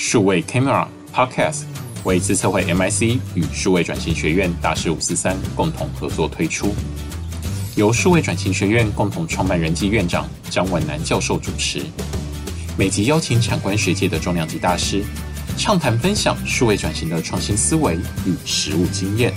数位 Camera Podcast 为资策会 MIC 与数位转型学院大师五四三共同合作推出，由数位转型学院共同创办人暨院长张文南教授主持，每集邀请产官学界的重量级大师，畅谈分享数位转型的创新思维与实务经验。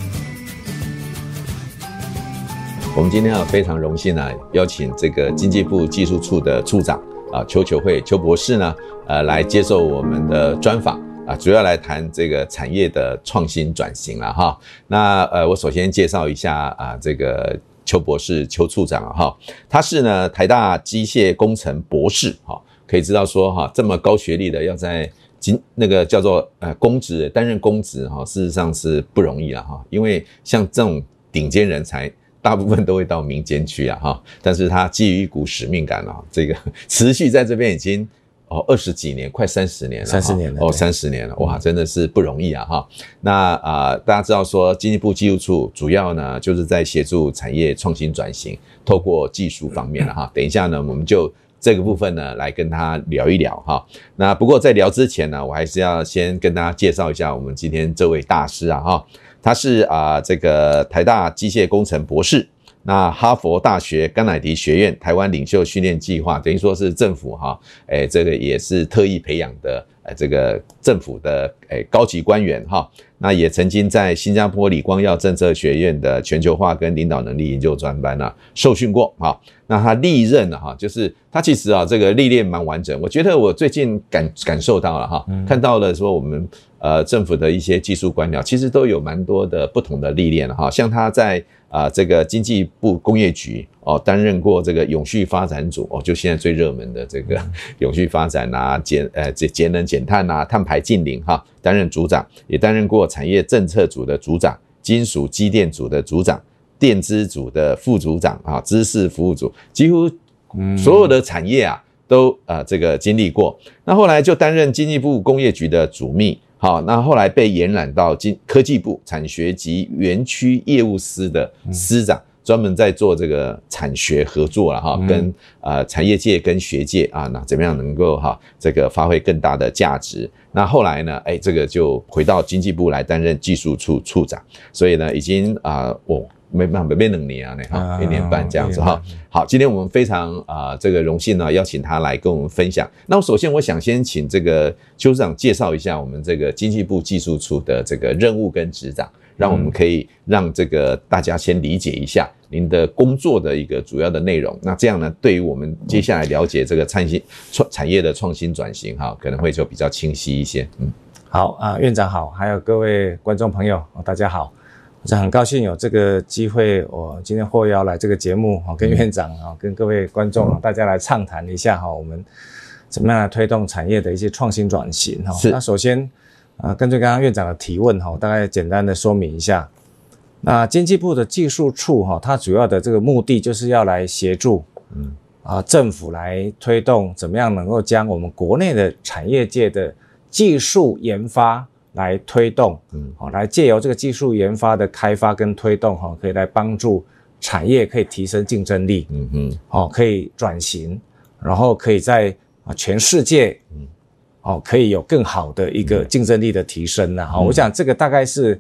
我们今天啊非常荣幸呢，邀请这个经济部技术处的处长啊邱求慧邱博士呢，呃来接受我们的专访啊，主要来谈这个产业的创新转型了哈。那呃我首先介绍一下啊这个邱博士邱处长哈，他是呢台大机械工程博士哈，可以知道说哈这么高学历的要在经那个叫做呃公职担任公职哈，事实上是不容易了哈，因为像这种顶尖人才。大部分都会到民间去啊，哈！但是他基于一股使命感啊，这个 持续在这边已经哦二十几年，快三十年了，三十年了哦，三十年了，哇，真的是不容易啊，哈！那啊、呃，大家知道说，经济部技术处主要呢就是在协助产业创新转型，透过技术方面了哈。等一下呢，我们就这个部分呢来跟他聊一聊哈。那不过在聊之前呢，我还是要先跟大家介绍一下我们今天这位大师啊，哈。他是啊、呃，这个台大机械工程博士，那哈佛大学甘乃迪学院台湾领袖训练计划，等于说是政府哈，诶，这个也是特意培养的，呃，这个政府的诶高级官员哈。那也曾经在新加坡李光耀政策学院的全球化跟领导能力研究专班啊受训过哈。那他历任的哈，就是他其实啊这个历练蛮完整。我觉得我最近感感受到了哈，看到了说我们呃政府的一些技术官僚，其实都有蛮多的不同的历练哈。像他在啊这个经济部工业局哦担任过这个永续发展组哦，就现在最热门的这个永续发展啊减呃节节能减碳啊碳排净零哈。担任组长，也担任过产业政策组的组长、金属机电组的组长、电资组的副组长啊，知识服务组，几乎所有的产业啊都啊这个经历过。那后来就担任经济部工业局的主秘，好，那后来被延揽到经科技部产学及园区业务司的司长。专门在做这个产学合作了哈，跟呃产业界跟学界啊，那怎么样能够哈这个发挥更大的价值？那后来呢，哎，这个就回到经济部来担任技术处处长，所以呢，已经啊，我没办法没两年啊，那哈一年半这样子哈。好，今天我们非常啊这个荣幸呢，邀请他来跟我们分享。那我首先我想先请这个邱处长介绍一下我们这个经济部技术处的这个任务跟职掌。让我们可以让这个大家先理解一下您的工作的一个主要的内容。那这样呢，对于我们接下来了解这个创新创产业的创新转型，哈，可能会就比较清晰一些。嗯，好啊，院长好，还有各位观众朋友，大家好，我很高兴有这个机会，我今天获邀来这个节目，跟院长啊，跟各位观众大家来畅谈一下哈，我们怎么样来推动产业的一些创新转型哈。是。那首先。啊，根据刚刚院长的提问哈，我大概简单的说明一下。那经济部的技术处哈，它主要的这个目的就是要来协助，嗯啊，政府来推动怎么样能够将我们国内的产业界的技术研发来推动，嗯，好，来借由这个技术研发的开发跟推动哈，可以来帮助产业可以提升竞争力，嗯嗯，好，可以转型，然后可以在啊全世界，嗯。哦，可以有更好的一个竞争力的提升呐！哈、嗯，我想这个大概是，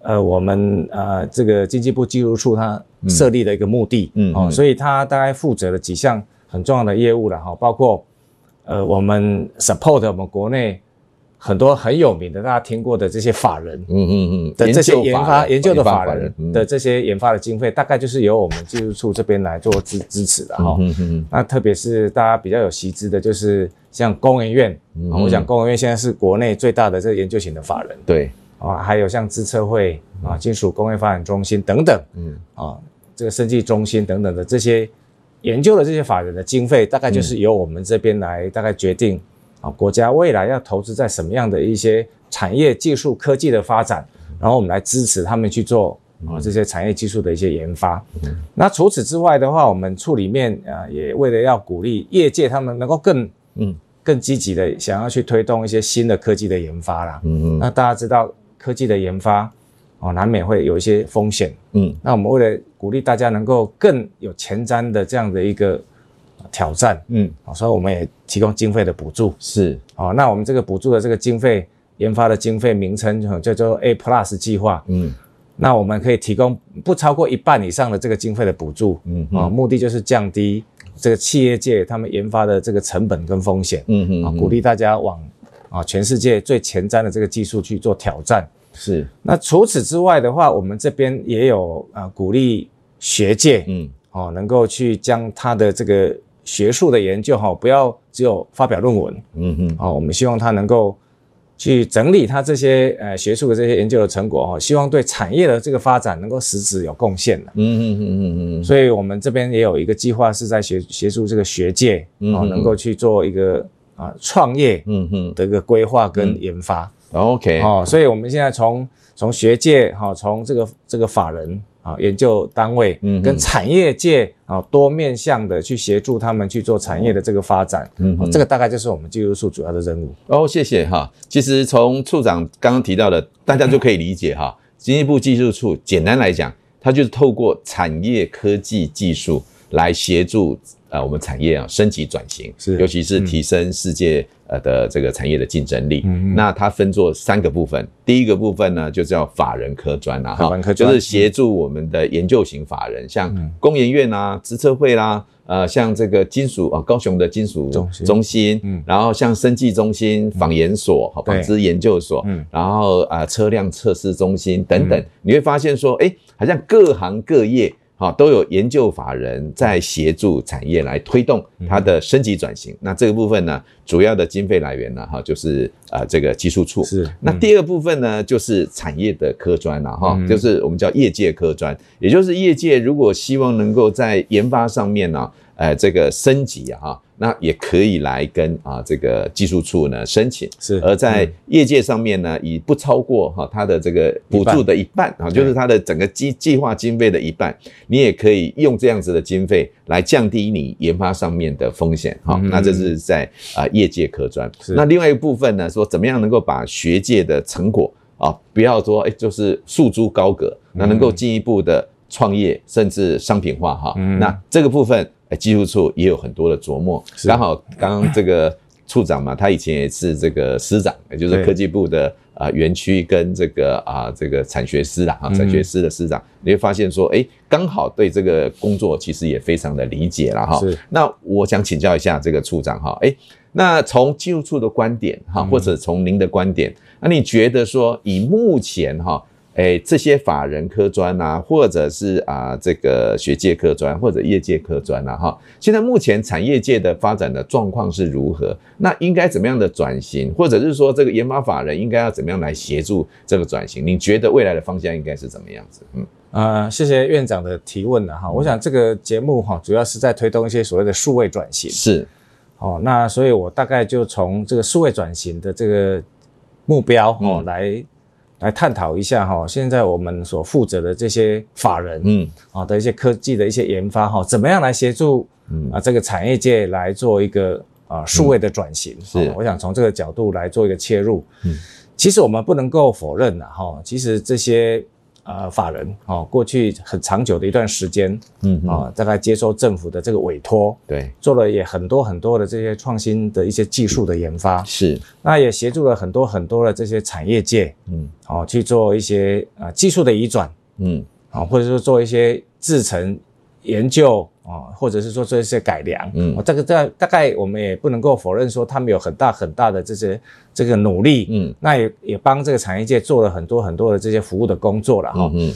呃，我们呃这个经济部技术处它设立的一个目的，嗯，哦，所以它大概负责了几项很重要的业务了哈，包括呃我们 support 我们国内。很多很有名的，大家听过的这些法人，嗯嗯嗯，的这些研发研究的法人的这些研发的经费，大概就是由我们技术处这边来做支支持的哈。嗯嗯，那特别是大家比较有习知的，就是像工研院，我想工研院现在是国内最大的这个研究型的法人，对。啊，还有像资策会啊、金属工业发展中心等等，嗯。啊，这个生技中心等等的这些研究的这些法人的经费，大概就是由我们这边来大概决定。啊，国家未来要投资在什么样的一些产业、技术、科技的发展，然后我们来支持他们去做啊这些产业技术的一些研发。嗯、那除此之外的话，我们处里面啊也为了要鼓励业界他们能够更嗯更积极的想要去推动一些新的科技的研发啦。嗯嗯。那大家知道科技的研发哦，难免会有一些风险。嗯。那我们为了鼓励大家能够更有前瞻的这样的一个挑战，嗯，所以我们也提供经费的补助，是。哦，那我们这个补助的这个经费研发的经费名称就叫做 A Plus 计划，嗯，那我们可以提供不超过一半以上的这个经费的补助，嗯啊，目的就是降低这个企业界他们研发的这个成本跟风险，嗯嗯，啊，鼓励大家往啊全世界最前瞻的这个技术去做挑战，是。那除此之外的话，我们这边也有啊鼓励学界，嗯，哦，能够去将他的这个。学术的研究哈，不要只有发表论文，嗯哼，哦，我们希望他能够去整理他这些呃学术的这些研究的成果哈，希望对产业的这个发展能够实质有贡献的，嗯嗯嗯嗯嗯，所以我们这边也有一个计划是在协协助这个学界哦，能够去做一个啊创业嗯哼。的一个规划跟研发，OK。哦，所以我们现在从从学界哈，从这个这个法人。啊，研究单位跟产业界啊多面向的去协助他们去做产业的这个发展，嗯，这个大概就是我们技术处主要的任务。哦，谢谢哈。其实从处长刚刚提到的，大家就可以理解哈。经济部技术处简单来讲，它就是透过产业科技技术来协助呃我们产业啊升级转型，是，尤其是提升世界。呃的这个产业的竞争力，嗯，那它分作三个部分。第一个部分呢，就叫法人科专啊，哈，就是协助我们的研究型法人，像工研院啊、资策会啦，呃，像这个金属啊，高雄的金属中心，嗯，然后像生技中心、纺研所、纺织研究所，嗯，然后啊，车辆测试中心等等，你会发现说，哎，好像各行各业。好，都有研究法人在协助产业来推动它的升级转型。嗯、那这个部分呢，主要的经费来源呢，哈，就是呃这个技术处。是。嗯、那第二个部分呢，就是产业的科专了哈，就是我们叫业界科专，也就是业界如果希望能够在研发上面呢，呃，这个升级啊，哈。那也可以来跟啊这个技术处呢申请，是而在业界上面呢，以不超过哈它的这个补助的一半啊，就是它的整个计计划经费的一半，你也可以用这样子的经费来降低你研发上面的风险哈。那这是在啊业界科专。那另外一部分呢，说怎么样能够把学界的成果啊，不要说哎就是束之高阁，那能够进一步的创业甚至商品化哈。那这个部分。哎，技术处也有很多的琢磨。刚好刚刚这个处长嘛，他以前也是这个师长，也就是科技部的啊园区跟这个啊这个产学司啦啊产学司的师长，你会发现说，哎，刚好对这个工作其实也非常的理解了哈。那我想请教一下这个处长哈，哎，那从技术处的观点哈，或者从您的观点，那你觉得说以目前哈？哎，这些法人科专啊，或者是啊这个学界科专或者业界科专啊，哈，现在目前产业界的发展的状况是如何？那应该怎么样的转型，或者是说这个研发法人应该要怎么样来协助这个转型？你觉得未来的方向应该是怎么样子？嗯，呃，谢谢院长的提问了哈。我想这个节目哈，主要是在推动一些所谓的数位转型。是，哦，那所以我大概就从这个数位转型的这个目标哦来。来探讨一下哈，现在我们所负责的这些法人，嗯，啊的一些科技的一些研发哈，怎么样来协助，嗯啊这个产业界来做一个啊数位的转型？是，我想从这个角度来做一个切入。嗯，其实我们不能够否认的哈，其实这些。呃，法人哦，过去很长久的一段时间，嗯啊，大概接受政府的这个委托，对，做了也很多很多的这些创新的一些技术的研发，是，那也协助了很多很多的这些产业界，嗯，哦，去做一些啊技术的移转，嗯，啊，或者说做一些制程研究。啊，或者是说做一些改良，嗯，这个在大概我们也不能够否认说他们有很大很大的这些这个努力，嗯，那也也帮这个产业界做了很多很多的这些服务的工作了哈，嗯，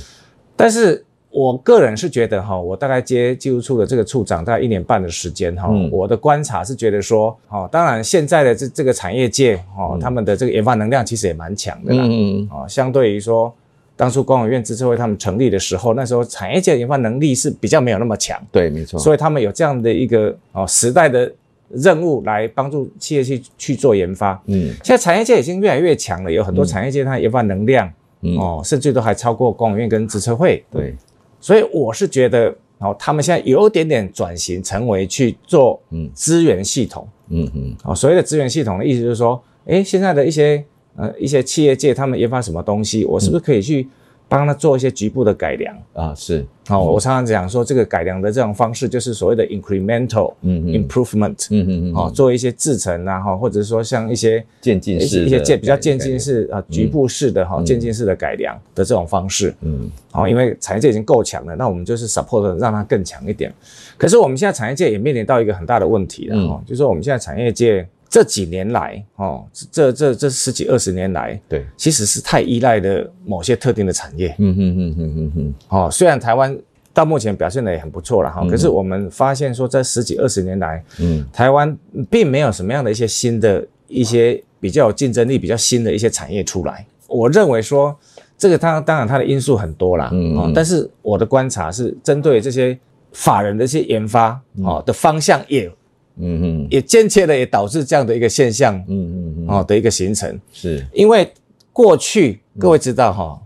但是我个人是觉得哈，我大概接技术处的这个处长大概一年半的时间哈，我的观察是觉得说，哈，当然现在的这这个产业界哈，他们的这个研发能量其实也蛮强的啦，嗯嗯，啊，相对于说。当初工研院资策会他们成立的时候，那时候产业界研发能力是比较没有那么强，对，没错。所以他们有这样的一个哦时代的任务来帮助企业去去做研发。嗯，现在产业界已经越来越强了，有很多产业界它研发能量，嗯，哦，甚至都还超过工研院跟资策会。对，所以我是觉得哦，他们现在有点点转型，成为去做嗯资源系统。嗯嗯，哦，所谓的资源系统的意思就是说，诶，现在的一些。呃，一些企业界他们研发什么东西，我是不是可以去帮他做一些局部的改良？啊，是。好、哦，我常常讲说，这个改良的这种方式就是所谓的 incremental improvement，嗯嗯嗯，哦，做一些制成啊，哈，或者是说像一些渐进式、一些渐比较渐进式啊，局部式的哈，渐进式的改良的这种方式，嗯，好，因为产业界已经够强了，那我们就是 support 让它更强一点。可是我们现在产业界也面临到一个很大的问题了，哈，就是说我们现在产业界这几年来，哦，这这这十几二十年来，对，其实是太依赖的某些特定的产业，嗯嗯嗯嗯嗯嗯，哦，虽然台湾。到目前表现的也很不错了哈，可是我们发现说，在十几二十年来，嗯，台湾并没有什么样的一些新的一些比较有竞争力、比较新的一些产业出来。我认为说，这个它当然它的因素很多啦，嗯，但是我的观察是针对这些法人的一些研发哦的方向也，嗯嗯，也间接的也导致这样的一个现象，嗯嗯嗯，哦的一个形成，是。因为过去各位知道哈，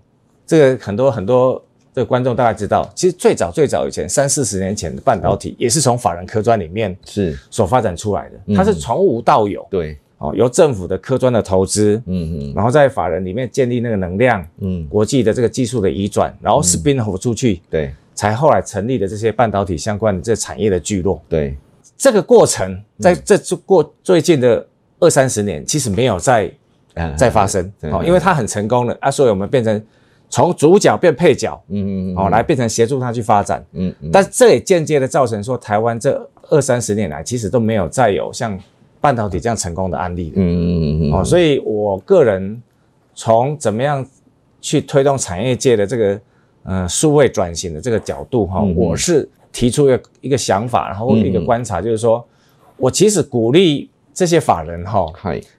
这个很多很多。这个观众大概知道，其实最早最早以前三四十年前的半导体也是从法人科专里面是。所发展出来的，它是从无到有，对，哦，由政府的科专的投资，嗯嗯，然后在法人里面建立那个能量，嗯，国际的这个技术的移转，然后 spin off 出去，对，才后来成立的这些半导体相关的这产业的聚落，对，这个过程在这过最近的二三十年其实没有再再发生，哦，因为它很成功了啊，所以我们变成。从主角变配角，嗯嗯嗯，哦，来变成协助他去发展，嗯嗯，但这也间接的造成说，台湾这二三十年来其实都没有再有像半导体这样成功的案例，嗯嗯嗯嗯，哦，所以我个人从怎么样去推动产业界的这个呃数位转型的这个角度哈，我是提出一个一个想法，然后一个观察，就是说我其实鼓励这些法人哈，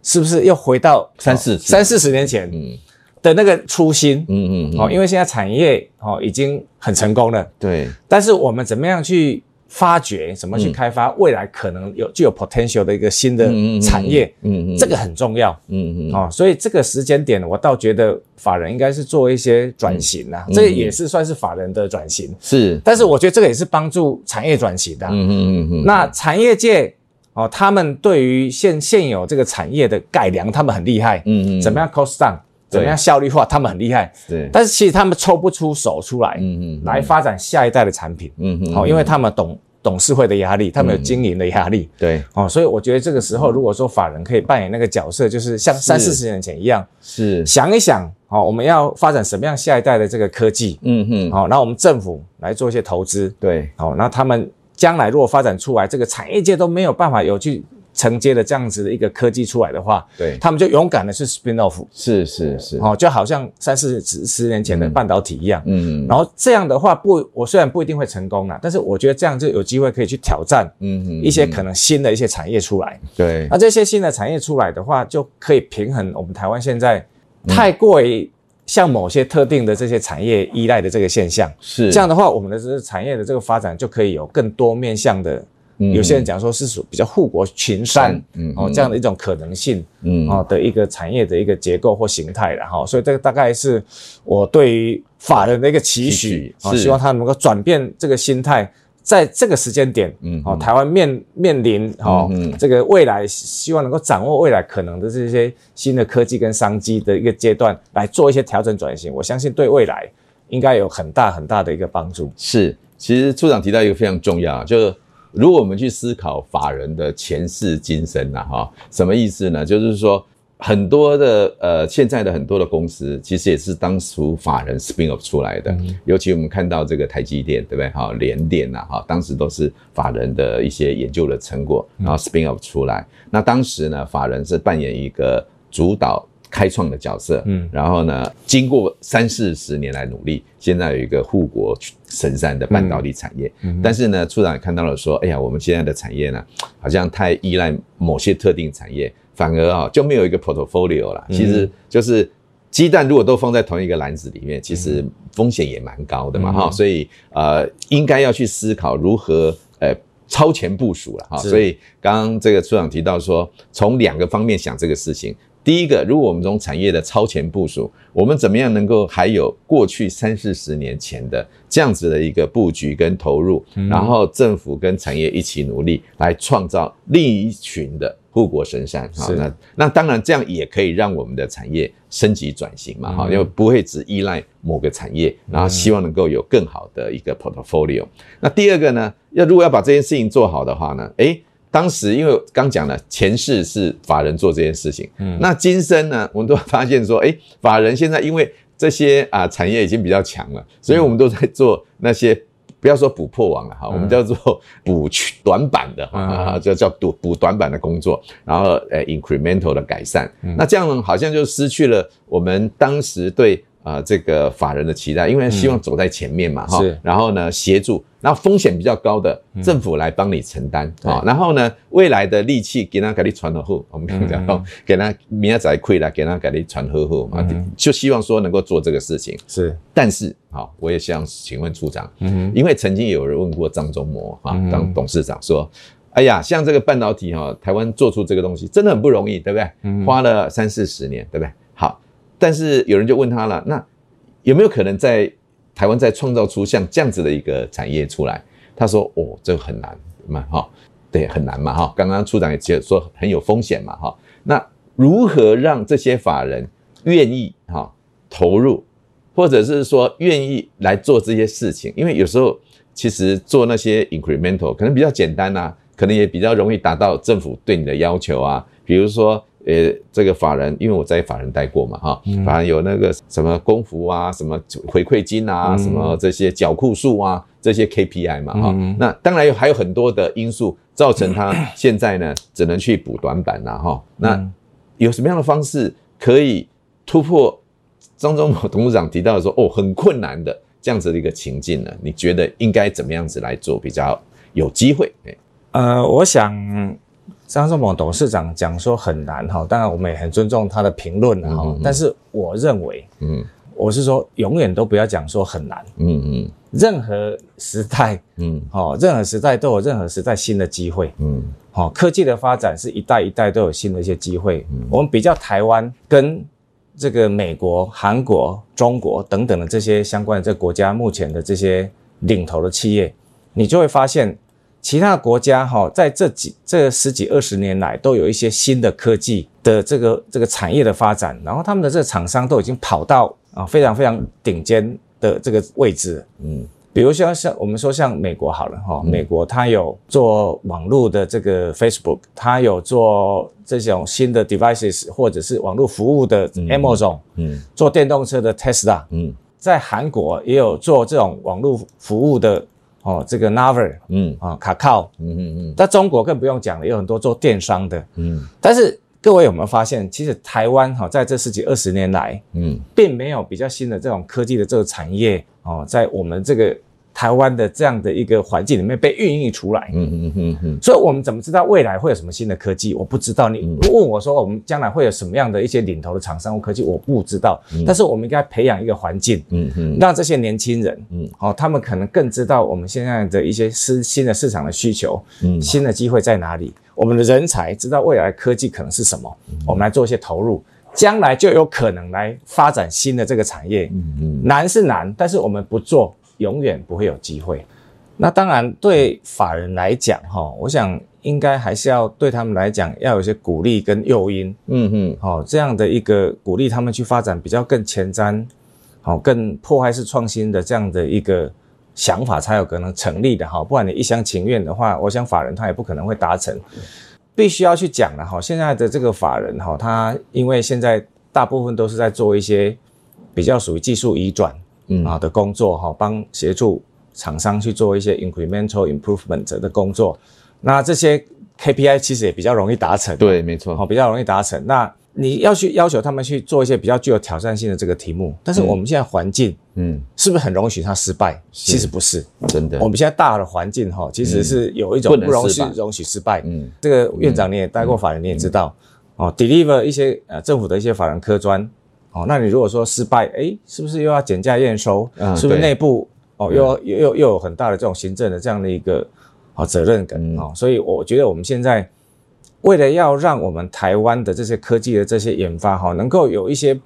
是不是又回到三四三四十年前？嗯。的那个初心，嗯嗯，哦，因为现在产业哦已经很成功了，对。但是我们怎么样去发掘，怎么去开发未来可能有具有 potential 的一个新的产业，嗯嗯，这个很重要，嗯嗯，哦，所以这个时间点，我倒觉得法人应该是做一些转型啊，这也是算是法人的转型，是。但是我觉得这个也是帮助产业转型的，嗯嗯嗯嗯。那产业界哦，他们对于现现有这个产业的改良，他们很厉害，嗯嗯，怎么样？cost down？怎么样效率化？他们很厉害，对。但是其实他们抽不出手出来，嗯嗯，来发展下一代的产品，嗯嗯。好，因为他们懂董事会的压力，他们有经营的压力，对。哦，所以我觉得这个时候，如果说法人可以扮演那个角色，就是像三四十年前一样，是想一想，哦，我们要发展什么样下一代的这个科技，嗯嗯。好，那我们政府来做一些投资，对。好，那他们将来如果发展出来，这个产业界都没有办法有去。承接了这样子的一个科技出来的话，对，他们就勇敢的去 spin off，是是是，哦，就好像三四十十年前的半导体一样，嗯，然后这样的话不，我虽然不一定会成功啦，但是我觉得这样就有机会可以去挑战，嗯。一些可能新的一些产业出来，对，那这些新的产业出来的话，就可以平衡我们台湾现在太过于像某些特定的这些产业依赖的这个现象，是。这样的话，我们的这个产业的这个发展就可以有更多面向的。有些人讲说是属比较护国群山，嗯，哦，这样的一种可能性，嗯，哦的一个产业的一个结构或形态了哈，所以这个大概是我对于法人的一个期许，啊，希望他能够转变这个心态，在这个时间点，嗯，哦，台湾面面临哦这个未来，希望能够掌握未来可能的这些新的科技跟商机的一个阶段，来做一些调整转型，我相信对未来应该有很大很大的一个帮助。是，其实处长提到一个非常重要，就是。如果我们去思考法人的前世今生呐，哈，什么意思呢？就是说，很多的呃，现在的很多的公司，其实也是当初法人 spin off 出来的。嗯、尤其我们看到这个台积电，对不对？哈，联电呐，哈，当时都是法人的一些研究的成果，然后 spin off 出来。嗯、那当时呢，法人是扮演一个主导。开创的角色，嗯，然后呢，经过三四十年来努力，现在有一个护国神山的半导体产业，嗯，但是呢，处长也看到了说，哎呀，我们现在的产业呢，好像太依赖某些特定产业，反而啊就没有一个 portfolio 了。其实就是鸡蛋如果都放在同一个篮子里面，其实风险也蛮高的嘛，哈，所以呃，应该要去思考如何呃超前部署了哈。所以刚刚这个处长提到说，从两个方面想这个事情。第一个，如果我们从产业的超前部署，我们怎么样能够还有过去三四十年前的这样子的一个布局跟投入，然后政府跟产业一起努力，来创造另一群的护国神山哈。是那那当然这样也可以让我们的产业升级转型嘛哈，嗯因为不会只依赖某个产业，然后希望能够有更好的一个 portfolio。那第二个呢，要如果要把这件事情做好的话呢，诶当时因为刚讲了前世是法人做这件事情，嗯，那今生呢，我们都发现说，诶法人现在因为这些啊产业已经比较强了，所以我们都在做那些。不要说补破网了哈，我们叫做补短板的哈，就叫补补短板的工作，然后呃 incremental 的改善。那这样呢，好像就失去了我们当时对啊这个法人的期待，因为希望走在前面嘛哈。然后呢，协助，然后风险比较高的政府来帮你承担啊。然后呢，未来的利器给他给你传了后，我们讲，给他明仔再亏了，给他给你传呵护嘛，就希望说能够做这个事情。是，但是。好，我也想请问处长，嗯，因为曾经有人问过张忠谋啊，当董事长说，哎呀，像这个半导体哈，台湾做出这个东西真的很不容易，对不对？嗯，花了三四十年，对不对？但是有人就问他了，那有没有可能在台湾再创造出像这样子的一个产业出来？他说，哦，这个很难嘛，哈，对，很难嘛，哈。刚刚处长也接说很有风险嘛，哈。那如何让这些法人愿意哈投入？或者是说愿意来做这些事情，因为有时候其实做那些 incremental 可能比较简单啊，可能也比较容易达到政府对你的要求啊。比如说，呃，这个法人，因为我在法人待过嘛，哈，法人有那个什么工服啊，什么回馈金啊，什么这些缴库数啊，这些 KPI 嘛，哈。那当然有还有很多的因素造成他现在呢 只能去补短板了，哈。那有什么样的方式可以突破？张忠谋董事长提到的说：“哦，很困难的这样子的一个情境呢，你觉得应该怎么样子来做比较有机会？”呃，我想张忠谋董事长讲说很难哈，当然我们也很尊重他的评论哈，嗯嗯嗯，但是我认为，嗯，我是说永远都不要讲说很难，嗯嗯，任何时代，嗯，好，任何时代都有任何时代新的机会，嗯，好，科技的发展是一代一代都有新的一些机会，嗯，我们比较台湾跟。这个美国、韩国、中国等等的这些相关的这个国家，目前的这些领头的企业，你就会发现，其他国家哈，在这几这十几二十年来，都有一些新的科技的这个这个产业的发展，然后他们的这个厂商都已经跑到啊非常非常顶尖的这个位置，嗯。比如像像我们说像美国好了哈，美国它有做网络的这个 Facebook，它有做这种新的 devices 或者是网络服务的 Amazon，嗯，做电动车的 Tesla，嗯，在韩国也有做这种网络服务的哦，这个 Naver，嗯。啊，卡靠，嗯嗯嗯，在中国更不用讲了，有很多做电商的，嗯，但是各位有没有发现，其实台湾哈在这十几二十年来，嗯，并没有比较新的这种科技的这个产业哦，在我们这个。台湾的这样的一个环境里面被孕育出来，嗯嗯嗯嗯，所以我们怎么知道未来会有什么新的科技？我不知道。你问我说，我们将来会有什么样的一些领头的厂商或科技？我不知道。但是我们应该培养一个环境，嗯嗯，让这些年轻人，嗯，好，他们可能更知道我们现在的一些新新的市场的需求，嗯，新的机会在哪里？我们的人才知道未来的科技可能是什么？我们来做一些投入，将来就有可能来发展新的这个产业。嗯嗯，难是难，但是我们不做。永远不会有机会。那当然，对法人来讲，哈，我想应该还是要对他们来讲要有一些鼓励跟诱因，嗯嗯，好，这样的一个鼓励他们去发展比较更前瞻，好，更破坏式创新的这样的一个想法才有可能成立的哈。不然你一厢情愿的话，我想法人他也不可能会达成。必须要去讲了哈。现在的这个法人哈，他因为现在大部分都是在做一些比较属于技术移转。嗯啊的工作哈，帮协助厂商去做一些 incremental improvement 的工作，那这些 KPI 其实也比较容易达成。对，没错，好，比较容易达成。那你要去要求他们去做一些比较具有挑战性的这个题目，但是我们现在环境，嗯，是不是很容许他失败？其实不是，真的。我们现在大的环境哈，其实是有一种不容许容许失败。嗯，这个院长你也待过法人，你也知道，哦，deliver 一些呃政府的一些法人科专。哦，那你如果说失败，哎，是不是又要减价验收？嗯、是不是内部哦，又又又又有很大的这种行政的这样的一个哦责任感啊、嗯哦？所以我觉得我们现在为了要让我们台湾的这些科技的这些研发哈、哦，能够有一些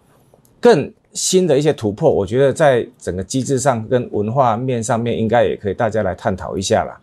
更新的一些突破，我觉得在整个机制上跟文化面上面，应该也可以大家来探讨一下啦。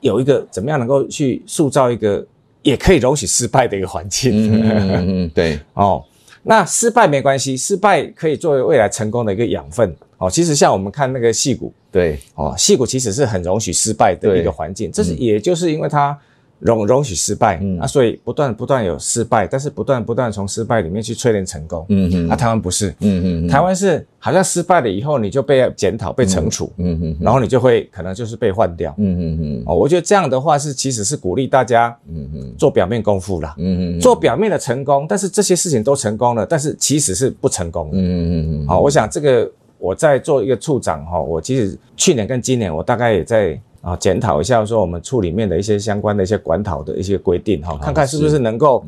有一个怎么样能够去塑造一个也可以容许失败的一个环境。嗯嗯嗯，对哦，那失败没关系，失败可以作为未来成功的一个养分。哦，其实像我们看那个戏骨，对，哦，戏骨其实是很容许失败的一个环境，这是也就是因为它。容容许失败，嗯、啊，所以不断不断有失败，但是不断不断从失败里面去淬炼成功，嗯嗯，啊，台湾不是，嗯嗯，台湾是好像失败了以后你就被检讨、被惩处，嗯嗯，然后你就会可能就是被换掉，嗯嗯嗯，哦，我觉得这样的话是其实是鼓励大家，嗯嗯，做表面功夫啦，嗯嗯，做表面的成功，但是这些事情都成功了，但是其实是不成功的，嗯嗯嗯，好，我想这个我在做一个处长哈，我其实去年跟今年我大概也在。啊，检讨一下说我们处里面的一些相关的一些管考的一些规定哈，看看是不是能够，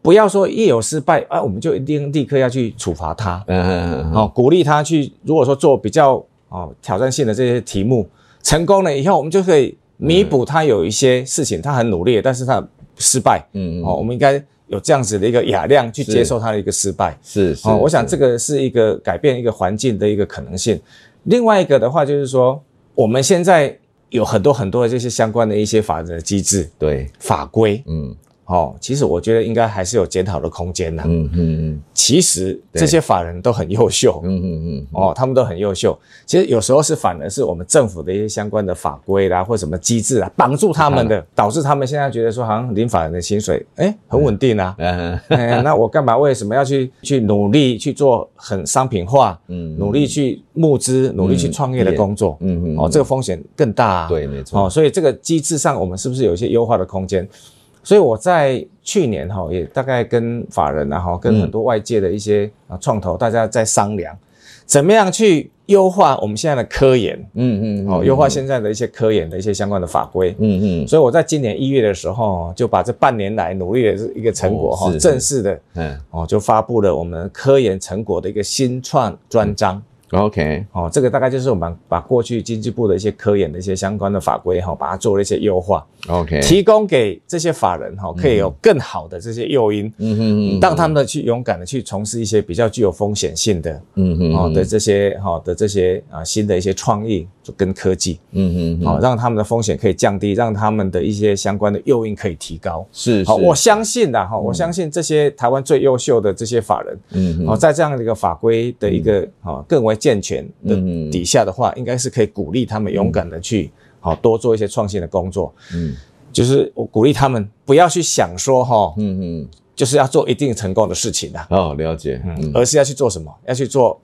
不要说一有失败啊，我们就一定立刻要去处罚他，嗯嗯嗯，好，鼓励他去，如果说做比较哦挑战性的这些题目，成功了以后，我们就可以弥补他有一些事情他很努力，但是他失败，嗯嗯，哦，我们应该有这样子的一个雅量去接受他的一个失败，是，哦，我想这个是一个改变一个环境的一个可能性。另外一个的话就是说，我们现在。有很多很多的这些相关的一些法律的机制，对。法规，嗯，哦，其实我觉得应该还是有检讨的空间的，嗯嗯嗯。其实这些法人都很优秀，嗯嗯嗯，哦，他们都很优秀。其实有时候是反而是我们政府的一些相关的法规啦，或什么机制啊，绑住他们的，导致他们现在觉得说，好像领法人的薪水，哎，很稳定啊，嗯，那我干嘛为什么要去去努力去做很商品化，嗯，努力去募资，努力去创业的工作，嗯嗯，哦，这个风险更大啊，对，没错，哦，所以这个机制上，我们是不是有一些优化的空间？所以我在去年哈也大概跟法人然后跟很多外界的一些啊创投大家在商量，怎么样去优化我们现在的科研，嗯嗯，哦，优化现在的一些科研的一些相关的法规，嗯嗯。所以我在今年一月的时候就把这半年来努力的一个成果哈，正式的，嗯，哦，就发布了我们科研成果的一个新创专章。OK，哦，这个大概就是我们把过去经济部的一些科研的一些相关的法规哈，把它做了一些优化。OK，提供给这些法人哈，可以有更好的这些诱因，嗯哼，让他们的去勇敢的去从事一些比较具有风险性的，嗯哼，好的这些哦的这些啊新的一些创意跟科技，嗯嗯，好让他们的风险可以降低，让他们的一些相关的诱因可以提高。是，好，我相信的哈，我相信这些台湾最优秀的这些法人，嗯，好，在这样的一个法规的一个啊更为健全的底下的话，应该是可以鼓励他们勇敢的去好多做一些创新的工作。嗯，就是我鼓励他们不要去想说哈，嗯嗯，就是要做一定成功的事情的。哦，了解。嗯，而是要去做什么？要去做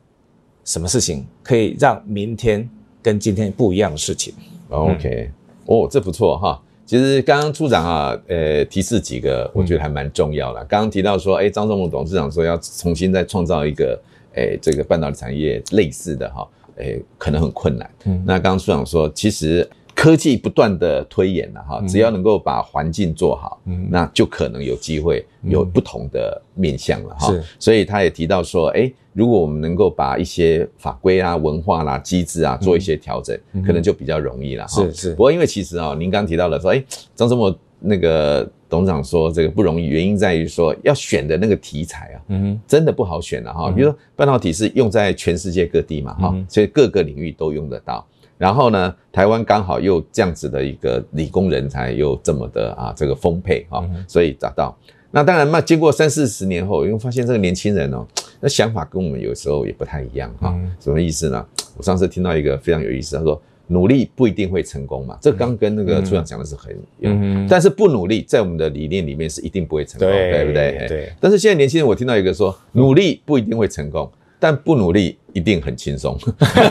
什么事情可以让明天跟今天不一样的事情。OK，哦，这不错哈。其实刚刚处长啊，呃，提示几个，我觉得还蛮重要的。刚刚提到说，哎，张忠谋董事长说要重新再创造一个。诶，这个半导体产业类似的哈，诶，可能很困难。嗯，那刚刚处长说，其实科技不断的推演了哈，只要能够把环境做好，嗯，那就可能有机会有不同的面向了哈。是，所以他也提到说，诶，如果我们能够把一些法规啊、文化啦、啊、机制啊做一些调整，可能就比较容易了哈。是是。不过因为其实啊，您刚刚提到了说，诶，张忠谋那个。董事长说这个不容易，原因在于说要选的那个题材啊，嗯，真的不好选了哈。比如说半导体是用在全世界各地嘛哈，所以各个领域都用得到。然后呢，台湾刚好又这样子的一个理工人才又这么的啊这个丰沛哈，所以找到。那当然嘛，经过三四十年后，因为发现这个年轻人哦，那想法跟我们有时候也不太一样哈。什么意思呢？我上次听到一个非常有意思，他说。努力不一定会成功嘛，这刚跟那个处长讲的是很一样，但是不努力在我们的理念里面是一定不会成功，对不对？对。但是现在年轻人，我听到一个说，努力不一定会成功，但不努力一定很轻松。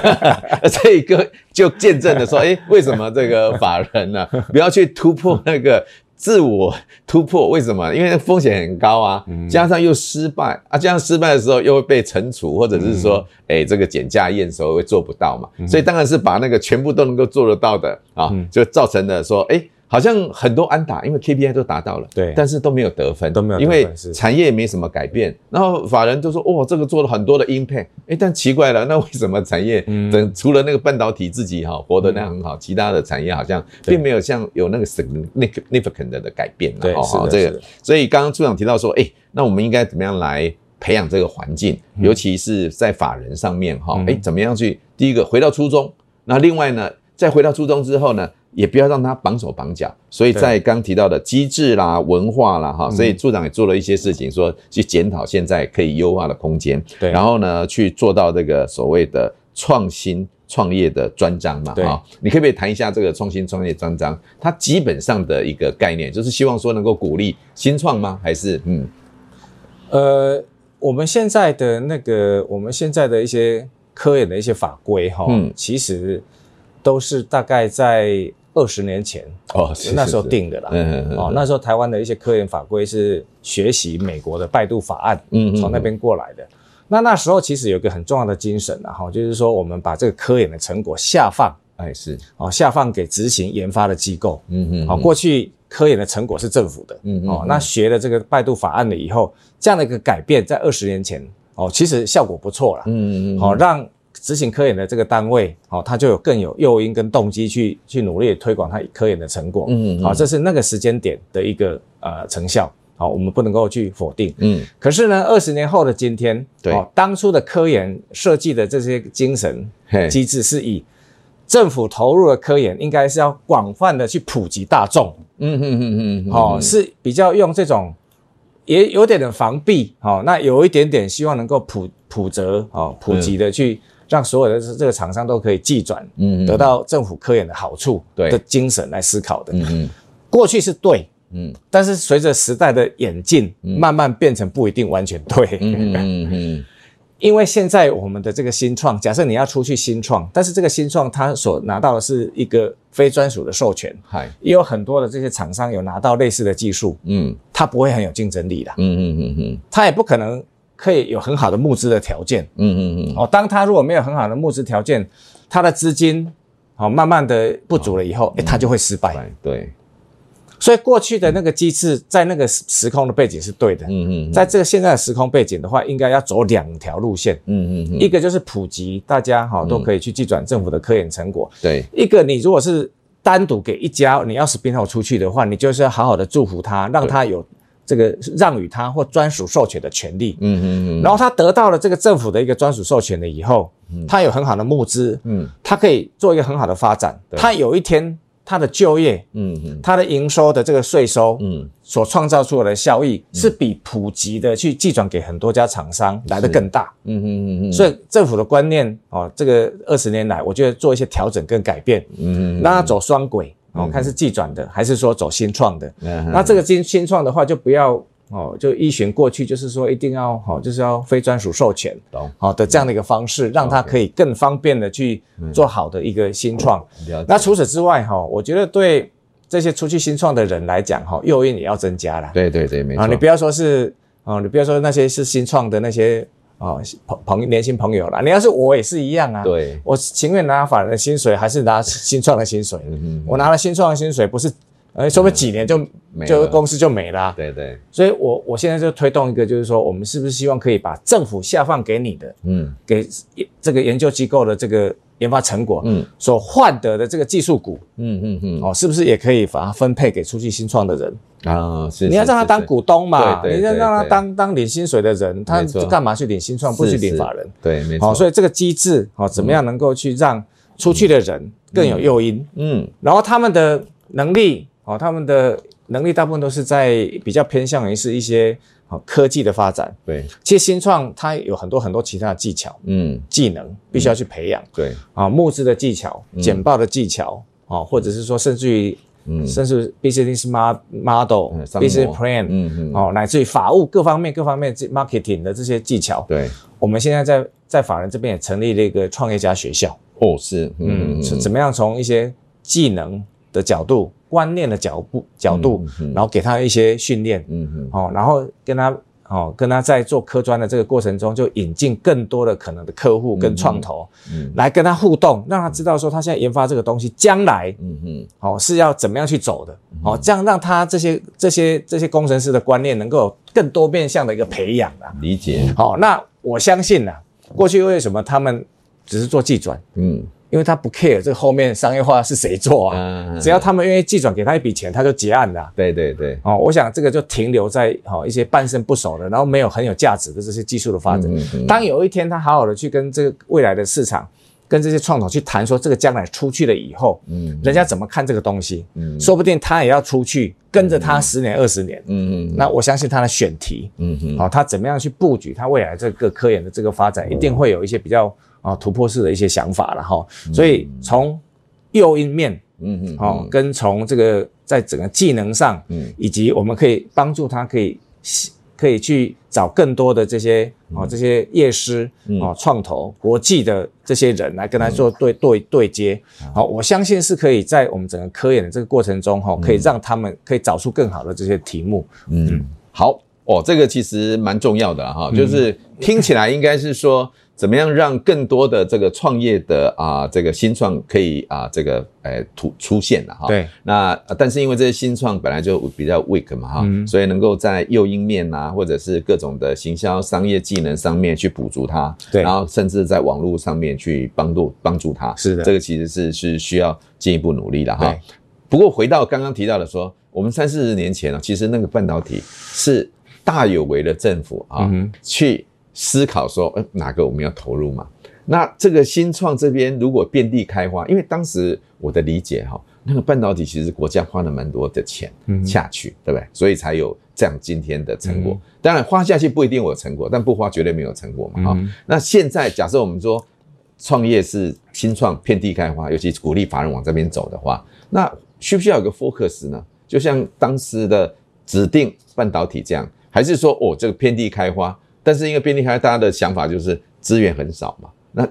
这一个就见证了说，哎，为什么这个法人呢，不要去突破那个？自我突破，为什么？因为风险很高啊，加上又失败啊，加上失败的时候又会被惩处，或者是说，哎、欸、这个减价验收会做不到嘛，所以当然是把那个全部都能够做得到的啊，就造成了说，哎、欸好像很多安打，因为 KPI 都达到了，对，但是都没有得分，都没有得分，因为产业也没什么改变。然后法人就说，哦，这个做了很多的 impact，哎，但奇怪了，那为什么产业等除了那个半导体自己哈活得那样很好，其他的产业好像并没有像有那个 significant 的改变？对，是，这个。所以刚刚处长提到说，哎，那我们应该怎么样来培养这个环境，尤其是在法人上面哈，哎，怎么样去第一个回到初衷，那另外呢，再回到初中之后呢？也不要让他绑手绑脚。所以在刚提到的机制啦、文化啦，哈，所以处长也做了一些事情，说去检讨现在可以优化的空间。对，然后呢，去做到这个所谓的创新创业的专章嘛，哈，你可不可以谈一下这个创新创业专章？它基本上的一个概念，就是希望说能够鼓励新创吗？还是嗯，呃。我们现在的那个，我们现在的一些科研的一些法规，哈，嗯，其实都是大概在二十年前哦，那时候定的啦，嗯嗯嗯，哦，那时候台湾的一些科研法规是学习美国的拜杜法案，嗯，从那边过来的。那那时候其实有一个很重要的精神，然后就是说我们把这个科研的成果下放，哎是，哦，下放给执行研发的机构，嗯嗯，好，过去。科研的成果是政府的，嗯，嗯，嗯。哦，那学了这个拜杜法案了以后，这样的一个改变，在二十年前哦，其实效果不错了，嗯嗯嗯，好、哦，让执行科研的这个单位，哦，他就有更有诱因跟动机去去努力推广他科研的成果，嗯嗯，好、哦，这是那个时间点的一个呃成效，好、哦，我们不能够去否定，嗯，可是呢，二十年后的今天，对，哦，当初的科研设计的这些精神机制是以。政府投入的科研应该是要广泛的去普及大众，嗯嗯嗯嗯，哦，是比较用这种也有点的防弊，哦，那有一点点希望能够普普泽哦普及的去让所有的这个厂商都可以技转，嗯，得到政府科研的好处的精神来思考的，嗯嗯，过去是对，嗯，但是随着时代的演进，慢慢变成不一定完全对，嗯嗯嗯。因为现在我们的这个新创，假设你要出去新创，但是这个新创它所拿到的是一个非专属的授权，嗨，也有很多的这些厂商有拿到类似的技术，嗯，它不会很有竞争力的，嗯嗯嗯嗯，它也不可能可以有很好的募资的条件，嗯嗯嗯，哦，当他如果没有很好的募资条件，他的资金，好，慢慢的不足了以后，哎，他就会失败，对。所以过去的那个机制，在那个时空的背景是对的。嗯嗯，在这个现在的时空背景的话，应该要走两条路线。嗯嗯，一个就是普及，大家哈都可以去寄转政府的科研成果。对，一个你如果是单独给一家，你要 spin out 出去的话，你就是要好好的祝福他，让他有这个让与他或专属授权的权利。嗯嗯嗯，然后他得到了这个政府的一个专属授权了以后，他有很好的募资，嗯，他可以做一个很好的发展。他有一天。他的就业，嗯嗯，他的营收的这个税收，嗯，所创造出来的效益是比普及的去寄转给很多家厂商来的更大，嗯嗯嗯嗯，所以政府的观念哦，这个二十年来，我觉得做一些调整跟改变，嗯嗯，让它走双轨，哦，看是技转的还是说走新创的，嗯，那这个新新创的话就不要。哦，就依循过去，就是说一定要好，就是要非专属授权，好的这样的一个方式，让它可以更方便的去做好的一个新创。那除此之外，哈，我觉得对这些出去新创的人来讲，哈，诱因也要增加了。对对对，没错。你不要说是，哦，你不要说那些是新创的那些啊朋朋年轻朋友啦，你要是我也是一样啊。对，我情愿拿法人的薪水，还是拿新创的薪水。嗯，我拿了新创的薪水，不是。哎，说不定几年就就公司就没了啊。对对，所以我我现在就推动一个，就是说，我们是不是希望可以把政府下放给你的，嗯，给这个研究机构的这个研发成果，嗯，所换得的这个技术股，嗯嗯嗯，哦，是不是也可以把它分配给出去新创的人啊？是，你要让他当股东嘛，你要让他当当领薪水的人，他干嘛去领新创，不去领法人？对，没错。好，所以这个机制，好，怎么样能够去让出去的人更有诱因？嗯，然后他们的能力。哦，他们的能力大部分都是在比较偏向于是一些哦科技的发展。对，其实新创它有很多很多其他的技巧，嗯，技能必须要去培养。对，啊，募资的技巧、简报的技巧，啊，或者是说甚至于，嗯，甚至 business model、business plan，嗯嗯，哦，乃至于法务各方面各方面 marketing 的这些技巧。对，我们现在在在法人这边也成立了一个创业家学校。哦，是，嗯，怎么样从一些技能的角度。观念的角度角度，然后给他一些训练，嗯嗯，哦，然后跟他哦，跟他在做科专的这个过程中，就引进更多的可能的客户跟创投，嗯，来跟他互动，让他知道说他现在研发这个东西将来，嗯嗯，哦是要怎么样去走的，哦，这样让他这些这些这些工程师的观念能够有更多面向的一个培养啊，理解，好，那我相信啊，过去为什么他们只是做技转，嗯。因为他不 care 这后面商业化是谁做啊，只要他们愿意寄转给他一笔钱，他就结案的。对对对，哦，我想这个就停留在哦一些半生不熟的，然后没有很有价值的这些技术的发展。当有一天他好好的去跟这个未来的市场，跟这些创投去谈说，这个将来出去了以后，嗯，人家怎么看这个东西？嗯，说不定他也要出去，跟着他十年二十年，嗯嗯，那我相信他的选题，嗯嗯，好，他怎么样去布局他未来这个科研的这个发展，一定会有一些比较啊突破式的一些想法了哈。所以从诱因面，嗯嗯，好，跟从这个在整个技能上，嗯，以及我们可以帮助他可以。可以去找更多的这些啊、哦，这些业师啊，创、嗯、投国际的这些人来跟他做对、嗯、对对接。好，我相信是可以在我们整个科研的这个过程中哈，可以让他们可以找出更好的这些题目。嗯，嗯。好哦，这个其实蛮重要的哈，就是听起来应该是说。怎么样让更多的这个创业的啊，这个新创可以啊，这个呃突出现了哈？对。那但是因为这些新创本来就比较 weak 嘛哈，嗯、所以能够在诱因面啊，或者是各种的行销商业技能上面去补足它，对。然后甚至在网络上面去帮助帮助它，是的。这个其实是是需要进一步努力的哈。对不过回到刚刚提到的说，我们三四十年前啊，其实那个半导体是大有为的政府啊、嗯、去。思考说，呃，哪个我们要投入嘛？那这个新创这边如果遍地开花，因为当时我的理解哈，那个半导体其实国家花了蛮多的钱下去，嗯、对不对？所以才有这样今天的成果。嗯、当然花下去不一定有成果，但不花绝对没有成果嘛。哈、嗯，那现在假设我们说创业是新创遍地开花，尤其鼓励法人往这边走的话，那需不需要有个 focus 呢？就像当时的指定半导体这样，还是说哦，这个遍地开花？但是因为便利开，大家的想法就是资源很少嘛，那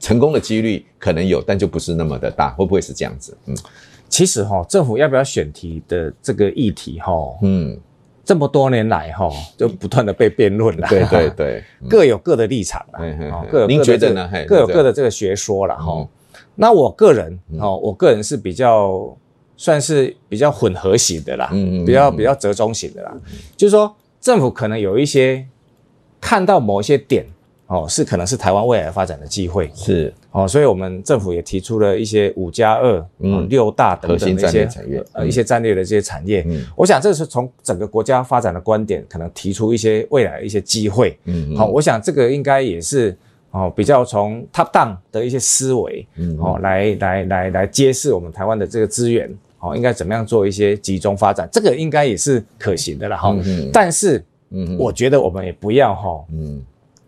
成功的几率可能有，但就不是那么的大，会不会是这样子？嗯，其实哈，政府要不要选题的这个议题哈，嗯，这么多年来哈，就不断的被辩论了，对对对，各有各的立场了，各有各的，您觉得呢？各有各的这个学说了哈。那我个人哦，我个人是比较算是比较混合型的啦，嗯嗯，比较比较折中型的啦，就是说政府可能有一些。看到某一些点，哦，是可能是台湾未来发展的机会，是。哦，所以我们政府也提出了一些五加二、嗯，六大等等的一些产业，呃，一些战略的这些产业。嗯，我想这是从整个国家发展的观点，可能提出一些未来一些机会。嗯，好，我想这个应该也是哦，比较从 top down 的一些思维，嗯，哦，来来来来揭示我们台湾的这个资源，哦，应该怎么样做一些集中发展，这个应该也是可行的了哈。嗯，但是。嗯，我觉得我们也不要哈，嗯，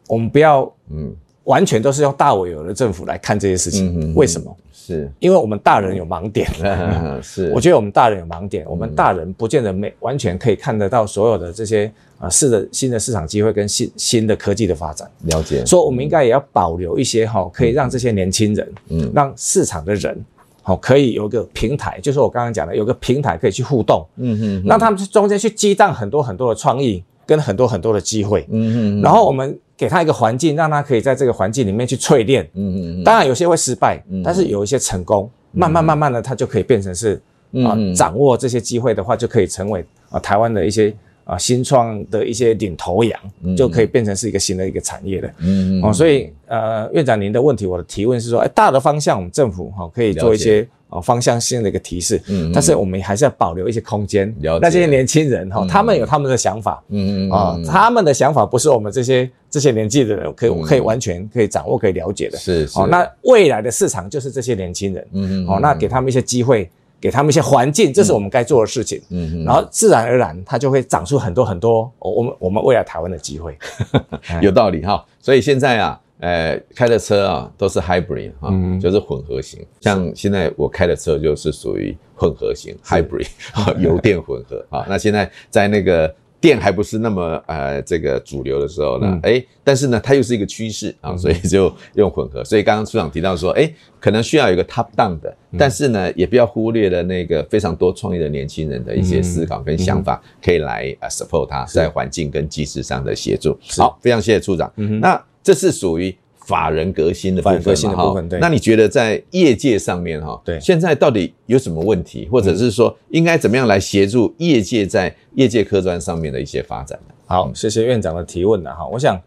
我们不要，嗯，完全都是用大我有的政府来看这些事情。为什么？是因为我们大人有盲点。是，我觉得我们大人有盲点，我们大人不见得没完全可以看得到所有的这些啊，是的新的市场机会跟新新的科技的发展。了解。所以，我们应该也要保留一些哈，可以让这些年轻人，嗯，让市场的人，好，可以有个平台，就是我刚刚讲的，有个平台可以去互动，嗯嗯，让他们中间去激荡很多很多的创意。跟很多很多的机会，嗯嗯，然后我们给他一个环境，让他可以在这个环境里面去淬炼，嗯嗯，当然有些会失败，嗯，但是有一些成功，慢慢慢慢的，他就可以变成是啊，掌握这些机会的话，就可以成为啊台湾的一些啊新创的一些领头羊，就可以变成是一个新的一个产业的，嗯嗯，哦，所以呃院长您的问题，我的提问是说，哎，大的方向我们政府哈可以做一些。哦，方向性的一个提示，嗯，但是我们还是要保留一些空间。那这些年轻人哈，他们有他们的想法，嗯嗯啊，他们的想法不是我们这些这些年纪的人可以可以完全可以掌握可以了解的。是是。哦，那未来的市场就是这些年轻人，嗯嗯。哦，那给他们一些机会，给他们一些环境，这是我们该做的事情。嗯嗯。然后自然而然，它就会长出很多很多我们我们未来台湾的机会。有道理哈，所以现在啊。呃，开的车啊，都是 hybrid 哈、嗯，就是混合型。像现在我开的车就是属于混合型 hybrid，油电混合啊。那现在在那个电还不是那么呃这个主流的时候呢，哎、嗯，但是呢，它又是一个趋势啊，所以就用混合。所以刚刚处长提到说，哎，可能需要有一个 top down 的，但是呢，也不要忽略了那个非常多创业的年轻人的一些思考跟想法，可以来呃 support 他在环境跟技术上的协助。好，非常谢谢处长。嗯哼，那。这是属于法人革新的部分。那你觉得在业界上面哈，对，现在到底有什么问题，或者是说应该怎么样来协助业界在业界科专上面的一些发展呢？好，谢谢院长的提问了哈。我想，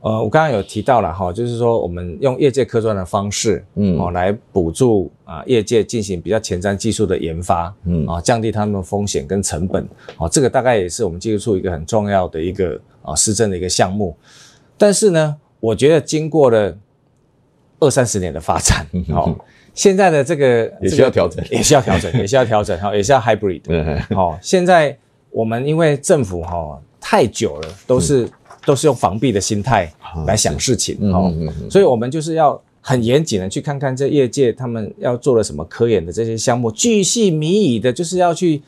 呃，我刚刚有提到了哈，就是说我们用业界科专的方式，嗯，哦，来补助啊业界进行比较前瞻技术的研发，嗯，啊，降低他们的风险跟成本，哦，这个大概也是我们技术处一个很重要的一个啊施政的一个项目，但是呢。我觉得经过了二三十年的发展，好，现在的这个也需要调整，也需要调整，也需要调整，好，也需要 hybrid，好，现在我们因为政府哈太久了，都是都是用防避的心态来想事情，哈，所以我们就是要很严谨的去看看这业界他们要做的什么科研的这些项目，巨细靡遗的，就是要去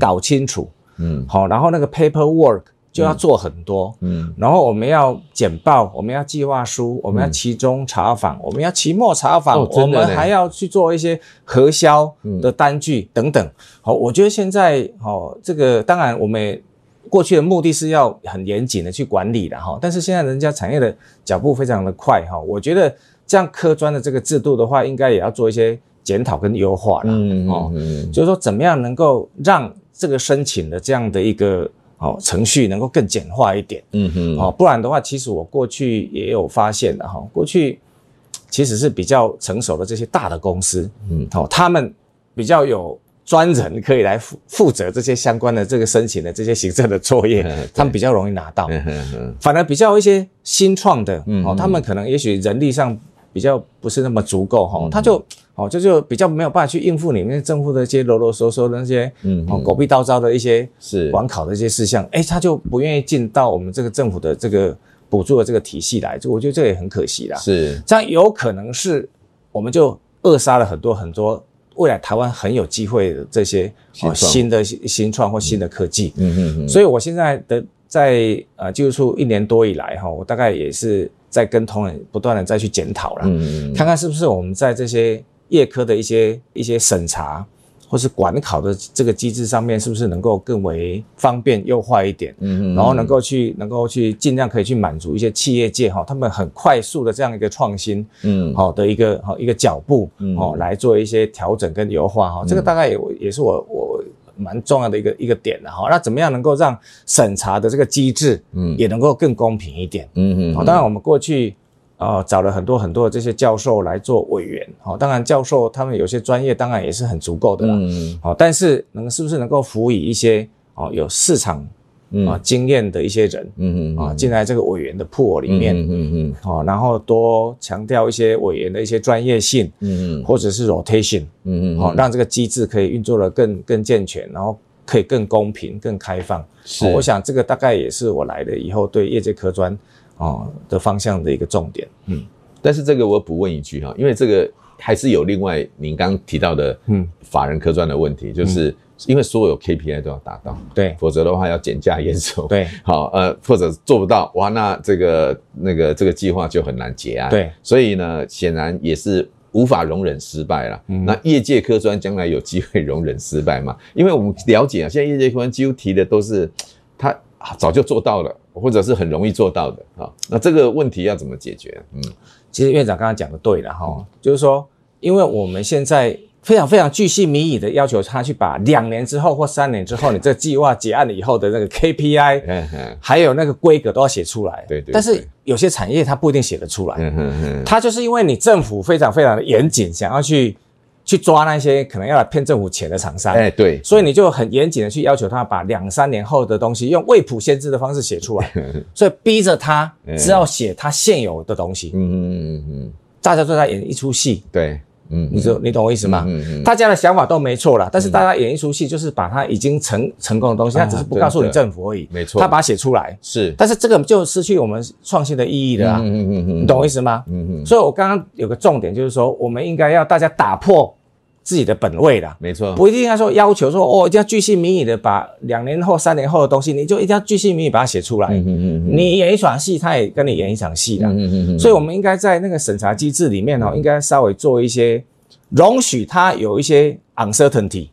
搞清楚，嗯，好，然后那个 paperwork。就要做很多，嗯，嗯，然后我们要简报，我们要计划书，我们要期中查访，嗯、我们要期末查访，哦、我们还要去做一些核销的单据等等。好，我觉得现在，好，这个当然我们过去的目的是要很严谨的去管理的哈，但是现在人家产业的脚步非常的快哈，我觉得这样科专的这个制度的话，应该也要做一些检讨跟优化了，嗯嗯嗯，就是说怎么样能够让这个申请的这样的一个。哦，程序能够更简化一点，嗯哼，哦，不然的话，其实我过去也有发现的哈，过去其实是比较成熟的这些大的公司，嗯，哦，他们比较有专人可以来负负责这些相关的这个申请的这些行政的作业，他们比较容易拿到，反而比较一些新创的，哦，他们可能也许人力上。比较不是那么足够哈，他就哦，就就比较没有办法去应付里面政府的一些啰啰嗦嗦的那些嗯哦狗屁叨叨的一些是管考的一些事项，哎，他就不愿意进到我们这个政府的这个补助的这个体系来，就我觉得这也很可惜啦。是这样，有可能是我们就扼杀了很多很多未来台湾很有机会的这些哦新的新创或新的科技。嗯嗯嗯。所以我现在的在呃技术处一年多以来哈，我大概也是。在跟同仁不断的再去检讨了，嗯嗯，看看是不是我们在这些业科的一些一些审查或是管考的这个机制上面，是不是能够更为方便优化一点，嗯，然后能够去能够去尽量可以去满足一些企业界哈，他们很快速的这样一个创新，嗯，好的一个好一个脚步，嗯，哦，来做一些调整跟优化哈，这个大概也也是我我。蛮重要的一个一个点的哈，那怎么样能够让审查的这个机制，嗯，也能够更公平一点，嗯嗯，当然我们过去啊、呃、找了很多很多的这些教授来做委员，好，当然教授他们有些专业当然也是很足够的啦，嗯，好，但是能是不是能够辅以一些哦有市场。啊，经验的一些人，嗯嗯啊，进来这个委员的 pool 里面，嗯嗯嗯，好，然后多强调一些委员的一些专业性，嗯嗯，或者是 rotation，嗯嗯，好，让这个机制可以运作的更更健全，然后可以更公平、更开放。是，我想这个大概也是我来了以后对业界科专啊的方向的一个重点。嗯，但是这个我补问一句哈，因为这个还是有另外您刚提到的，嗯，法人科专的问题，就是。因为所有 KPI 都要达到，对，否则的话要减价验收，对，好，呃，或者做不到，哇，那这个那个这个计划就很难结案，对，所以呢，显然也是无法容忍失败了。嗯，那业界科专将来有机会 容忍失败吗？因为我们了解啊，现在业界科专几乎提的都是他早就做到了，或者是很容易做到的啊。那这个问题要怎么解决？嗯，其实院长刚刚讲的对了哈，嗯，就是说，因为我们现在。非常非常巨细靡遗的要求他去把两年之后或三年之后你这计划结案了以后的那个 KPI，还有那个规格都要写出来。对对。但是有些产业它不一定写得出来。嗯嗯。它就是因为你政府非常非常的严谨，想要去去抓那些可能要来骗政府钱的厂商。哎，对。所以你就很严谨的去要求他把两三年后的东西用未卜先知的方式写出来，所以逼着他只要写他现有的东西。嗯嗯嗯嗯。大家都在演一出戏。对。嗯，你说你懂我意思吗？嗯嗯，大家的想法都没错啦，但是大家演一出戏，就是把他已经成成功的东西，他只是不告诉你政府而已。没错，他把它写出来是，但是这个就失去我们创新的意义了啊。嗯嗯嗯，你懂我意思吗？嗯嗯，所以我刚刚有个重点就是说，我们应该要大家打破自己的本位啦。没错，不一定要说要求说哦，一定要巨细靡遗的把两年后、三年后的东西，你就一定要巨细靡遗把它写出来。嗯嗯嗯，你演一场戏，他也跟你演一场戏啦。嗯嗯嗯，所以我们应该在那个审查机制里面哦，应该稍微做一些。容许他有一些 uncertainty，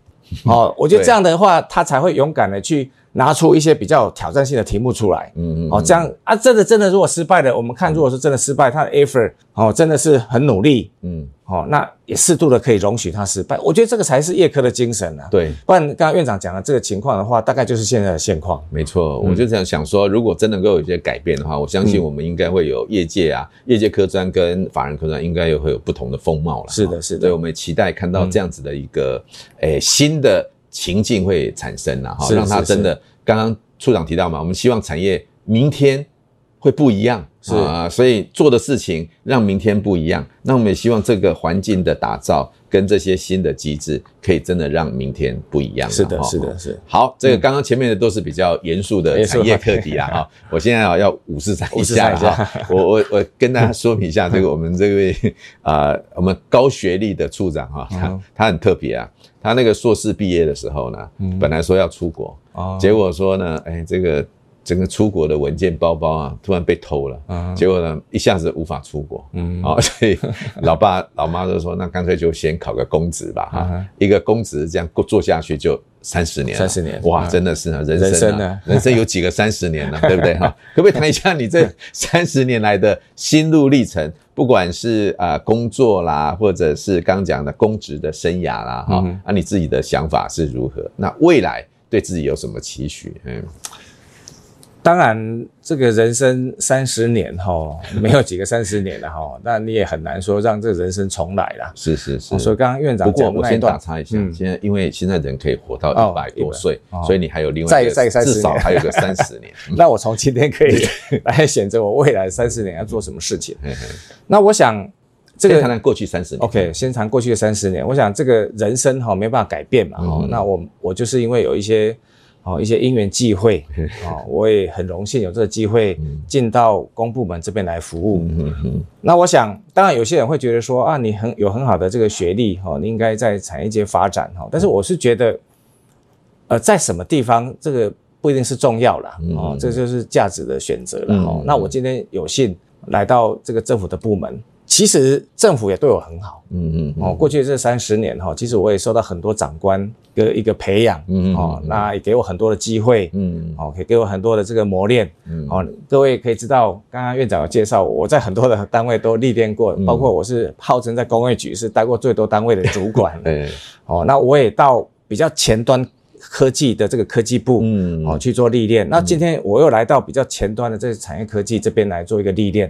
哦，我觉得这样的话，他才会勇敢的去拿出一些比较有挑战性的题目出来。嗯嗯，哦，这样啊，真的真的，如果失败了，我们看，如果是真的失败，他的 effort，哦，真的是很努力。嗯。哦，那也适度的可以容许他失败，我觉得这个才是业科的精神啊。对，不然刚刚院长讲的这个情况的话，大概就是现在的现况。没错，我就这样想说，如果真能够有一些改变的话，我相信我们应该会有业界啊，业界科专跟法人科专应该又会有不同的风貌了。是的，是的。所以我们也期待看到这样子的一个诶新的情境会产生了哈，让他真的刚刚处长提到嘛，我们希望产业明天会不一样，是啊，所以做的事情让明天不一样。那我们也希望这个环境的打造跟这些新的机制，可以真的让明天不一样。是的，是的，是。好，这个刚刚前面的都是比较严肃的产业课题啊。哈。我现在啊要五四三一下哈。我我我跟大家说明一下，这个我们这位啊，我们高学历的处长哈，他他很特别啊。他那个硕士毕业的时候呢，本来说要出国，结果说呢，哎，这个。整个出国的文件包包啊，突然被偷了，嗯、结果呢，一下子无法出国，嗯，啊、哦，所以老爸老妈就说，那干脆就先考个公职吧，哈、嗯，一个公职这样做下去就三十年，三十年，哇，真的是啊，人生啊，人生，啊。人生有几个三十年呢，对不对？哈？可不可以谈一下你这三十年来的心路历程？不管是啊、呃、工作啦，或者是刚讲的公职的生涯啦，哈、嗯，啊，你自己的想法是如何？那未来对自己有什么期许？嗯。当然，这个人生三十年哈，没有几个三十年了哈，那你也很难说让这个人生重来了。是是是。所以刚刚院长讲，不过我先打岔一下，现在因为现在人可以活到一百多岁，所以你还有另外一个再再至少还有个三十年。那我从今天可以来选择我未来三十年要做什么事情。那我想这个先谈谈过去三十年。OK，先谈过去的三十年。我想这个人生哈没办法改变嘛哈，那我我就是因为有一些。哦，一些因缘际会，哦，我也很荣幸有这个机会进到公部门这边来服务。那我想，当然有些人会觉得说啊，你很有很好的这个学历，哈，你应该在产业界发展，哈。但是我是觉得，呃，在什么地方这个不一定是重要了，哦，这就是价值的选择了。哦，那我今天有幸来到这个政府的部门。其实政府也对我很好，嗯嗯，哦，过去这三十年哈，其实我也受到很多长官的一个培养，嗯哦，那也给我很多的机会，嗯哦，可以给我很多的这个磨练，嗯。哦，各位可以知道，刚刚院长有介绍，我在很多的单位都历练过，包括我是号称在工业局是待过最多单位的主管，对，哦，那我也到比较前端科技的这个科技部，嗯。哦去做历练，那今天我又来到比较前端的这个产业科技这边来做一个历练。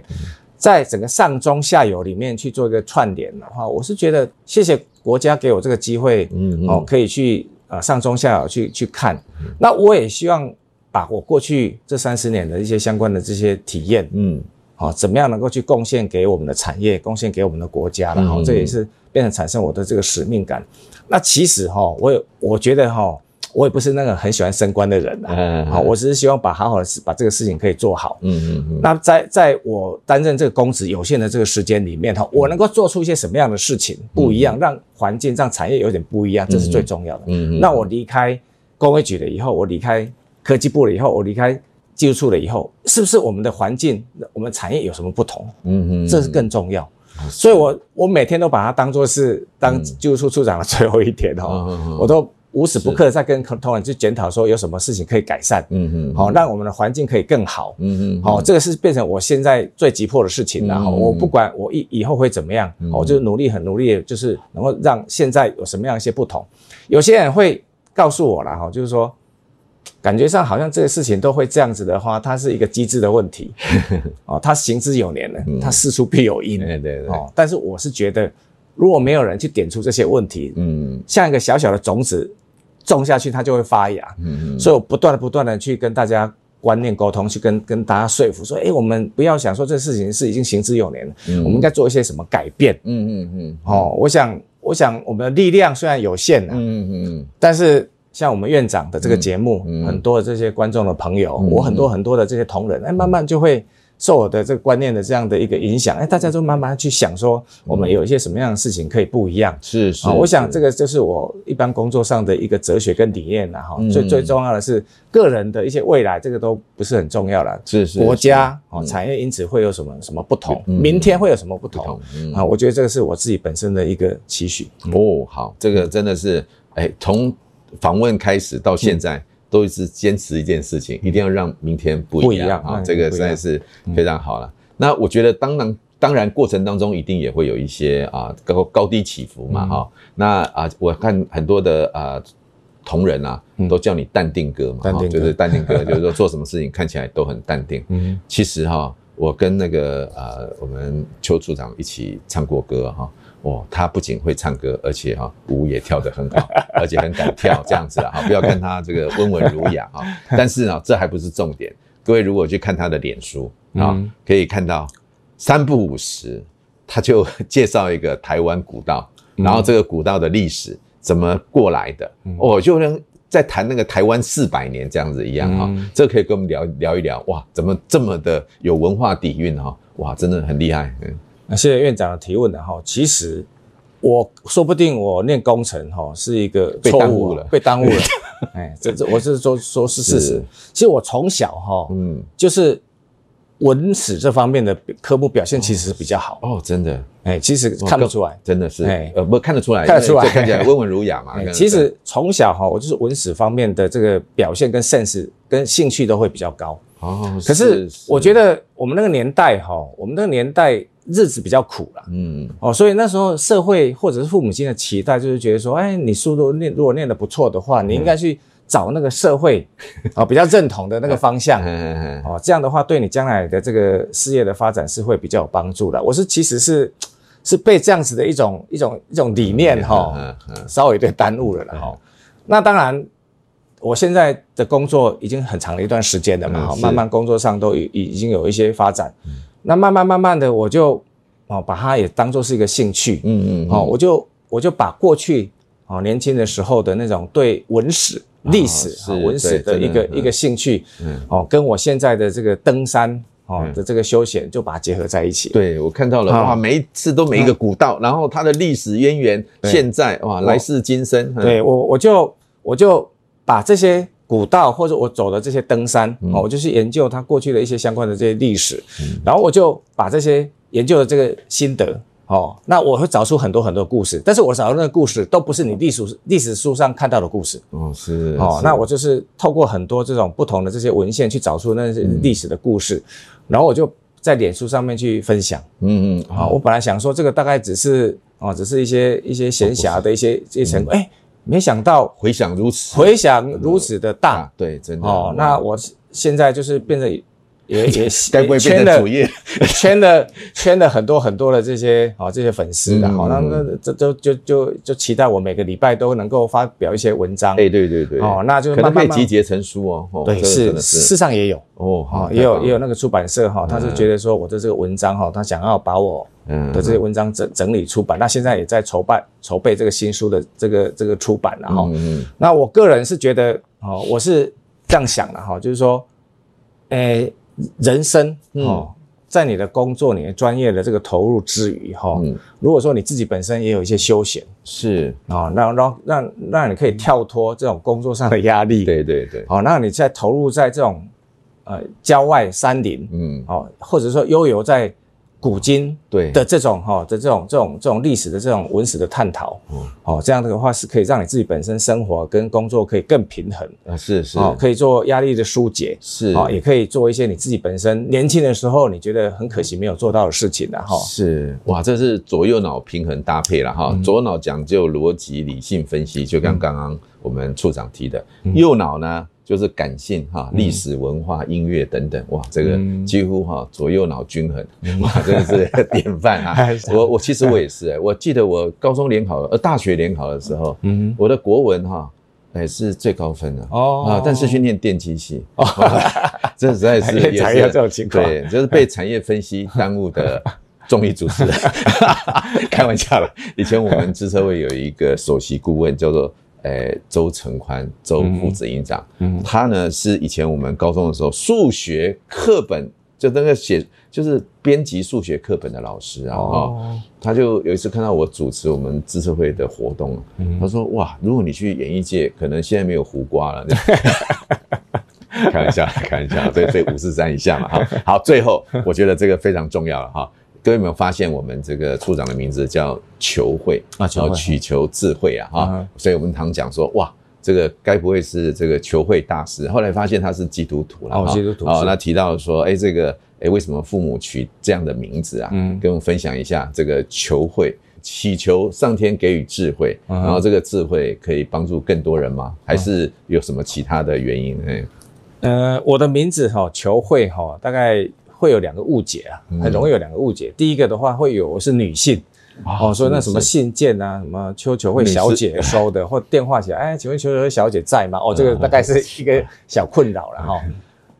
在整个上中下游里面去做一个串联的话，我是觉得谢谢国家给我这个机会，嗯，嗯哦，可以去呃上中下游去去看。嗯、那我也希望把我过去这三十年的一些相关的这些体验，嗯，好、哦，怎么样能够去贡献给我们的产业，贡献给我们的国家，然后这也是变成产生我的这个使命感。那其实哈、哦，我有我觉得哈、哦。我也不是那个很喜欢升官的人啊，好，我只是希望把好好的事，把这个事情可以做好。嗯嗯嗯。那在在我担任这个公职有限的这个时间里面哈，我能够做出一些什么样的事情不一样，让环境让产业有点不一样，这是最重要的。嗯嗯。那我离开工业局了以后，我离开科技部了以后，我离开技术处了以后，是不是我们的环境、我们产业有什么不同？嗯嗯。这是更重要。所以我我每天都把它当做是当技术处处长的最后一天哈，我都。无时不刻在跟同仁去检讨，说有什么事情可以改善，嗯嗯，好，让我们的环境可以更好，嗯嗯，好，这个是变成我现在最急迫的事情了。哈，我不管我以以后会怎么样，我就努力很努力，就是能够让现在有什么样一些不同。有些人会告诉我了，哈，就是说，感觉上好像这个事情都会这样子的话，它是一个机制的问题，哦，它行之有年了，它事出必有因，对对对，哦，但是我是觉得，如果没有人去点出这些问题，嗯，像一个小小的种子。种下去，它就会发芽。嗯嗯，所以我不断的、不断的去跟大家观念沟通，去跟跟大家说服，说，哎，我们不要想说这事情是已经行之有年了，嗯，我们应该做一些什么改变。嗯嗯嗯。哦，我想，我想我们的力量虽然有限啊，嗯嗯嗯，但是像我们院长的这个节目，很多的这些观众的朋友，我很多很多的这些同仁，哎，慢慢就会。受我的这个观念的这样的一个影响，哎，大家都慢慢去想说，我们有一些什么样的事情可以不一样？是是，我想这个就是我一般工作上的一个哲学跟理念了哈。最最重要的是个人的一些未来，这个都不是很重要了。是是，国家哦，产业因此会有什么什么不同？明天会有什么不同？啊，我觉得这个是我自己本身的一个期许。哦，好，这个真的是，哎，从访问开始到现在。都是坚持一件事情，一定要让明天不一样，不一样啊！这个实在是非常好了。嗯、那我觉得，当然，当然过程当中一定也会有一些啊高高低起伏嘛，哈、嗯。那啊，我看很多的啊同仁啊，都叫你淡定哥嘛，就是淡定哥，就是说做什么事情看起来都很淡定。嗯，其实哈，我跟那个啊我们邱处长一起唱过歌哈。哦，他不仅会唱歌，而且哈、哦、舞也跳得很好，而且很敢跳，这样子啊，哈，不要看他这个温文儒雅哈，但是呢，这还不是重点。各位如果去看他的脸书啊，可以看到三不五时，他就介绍一个台湾古道，然后这个古道的历史怎么过来的，哦，就能在谈那个台湾四百年这样子一样哈，这可以跟我们聊聊一聊，哇，怎么这么的有文化底蕴哈，哇，真的很厉害。嗯，那谢谢院长的提问的哈，其实我说不定我念工程哈是一个被耽误了，被耽误了。哎，这这我是说说是事实。其实我从小哈，嗯，就是文史这方面的科目表现其实是比较好哦，真的。哎，其实看得出来，真的是，哎，呃，不看得出来，看得出来，看起来 温文儒雅嘛。其实从小哈，我就是文史方面的这个表现跟 sense 跟兴趣都会比较高。哦，可是我觉得我们那个年代哈，我们那个年代。日子比较苦了，嗯，哦，所以那时候社会或者是父母亲的期待就是觉得说，哎，你书都念，如果念得不错的话，你应该去找那个社会啊 比较认同的那个方向，哦，这样的话对你将来的这个事业的发展是会比较有帮助的。我是其实是是被这样子的一种一种一种理念哈，稍微有点耽误了了哈。那当然，我现在的工作已经很长的一段时间了嘛，哈，慢慢工作上都已已经有一些发展。那慢慢慢慢的，我就哦把它也当做是一个兴趣，嗯嗯，哦，我就我就把过去哦年轻的时候的那种对文史、历史、文史的一个一个兴趣，嗯，哦，跟我现在的这个登山哦的这个休闲，就把它结合在一起。对，我看到了哇，每一次都每一个古道，然后它的历史渊源，现在哇来世今生。对我我就我就把这些。古道或者我走的这些登山，我就去研究它过去的一些相关的这些历史，嗯、然后我就把这些研究的这个心得，哦，那我会找出很多很多故事，但是我找到那个故事都不是你历史历史书上看到的故事，哦，是，哦，那我就是透过很多这种不同的这些文献去找出那些历史的故事，嗯、然后我就在脸书上面去分享，嗯嗯，啊、哦，我本来想说这个大概只是啊、哦，只是一些一些闲暇的一些一些成果，哎、嗯。没想到回响如此，回响如此的大，对，真的哦。那我现在就是变得也也 该不会变成主业，圈了圈了很多很多的这些哦这些粉丝的，好，那那这都就就就期待我每个礼拜都能够发表一些文章，哎，对对对，哦，那就可能被集结成书哦，对，是，事实上也有哦，哈，也有也有那个出版社哈，他是觉得说我的这个文章哈，他想要把我。嗯，的这些文章整整理出版，那现在也在筹办筹备这个新书的这个这个出版了哈。嗯，那我个人是觉得，哦，我是这样想的哈，就是说，诶，人生哦，在你的工作、你的专业的这个投入之余哈，如果说你自己本身也有一些休闲，是。啊，让让让让你可以跳脱这种工作上的压力，对对对，好，那你在投入在这种呃郊外山林，嗯，哦，或者说悠游在。古今对。的这种哈的这种这种这种历史的这种文史的探讨，哦，这样的话是可以让你自己本身生活跟工作可以更平衡。啊，是是，哦，可以做压力的疏解，是。啊，也可以做一些你自己本身年轻的时候你觉得很可惜没有做到的事情的哈。是。哇，这是左右脑平衡搭配了哈，左脑讲究逻辑理性分析，就跟刚刚我们处长提的，右脑呢？就是感性哈，历史文化、音乐等等，哇，这个几乎哈左右脑均衡，哇，真的是 典范啊！我我其实我也是哎，我记得我高中联考呃大学联考的时候，嗯，我的国文哈也是最高分的哦。啊，但是去念电机系，这实在是也是这种情况，对，就是被产业分析耽误的综艺主持人，开玩笑了。以前我们资策会有一个首席顾问叫做。诶，周成宽，周副执行长，嗯，他呢是以前我们高中的时候数学课本就那个写，就是编辑数学课本的老师啊，哦，他就有一次看到我主持我们资策会的活动，他说哇，如果你去演艺界，可能现在没有胡瓜了，开玩笑，开玩笑，对对，五四三以下嘛，哈，好，最后我觉得这个非常重要了哈。各位有没有发现，我们这个处长的名字叫求慧啊，求祈求智慧啊，哈，所以我们常讲说，哇，这个该不会是这个求慧大师？后来发现他是基督徒了，哦，基督徒哦，那提到说，哎，这个，哎，为什么父母取这样的名字啊？嗯，跟我们分享一下，这个求慧，祈求上天给予智慧，然后这个智慧可以帮助更多人吗？还是有什么其他的原因？哎，呃，我的名字哈，求慧哈，大概。会有两个误解啊，很容易有两个误解。第一个的话，会有是女性哦，说那什么信件啊，什么邱求慧小姐收的，或电话起来，哎，请问邱求慧小姐在吗？哦，这个大概是一个小困扰了哈。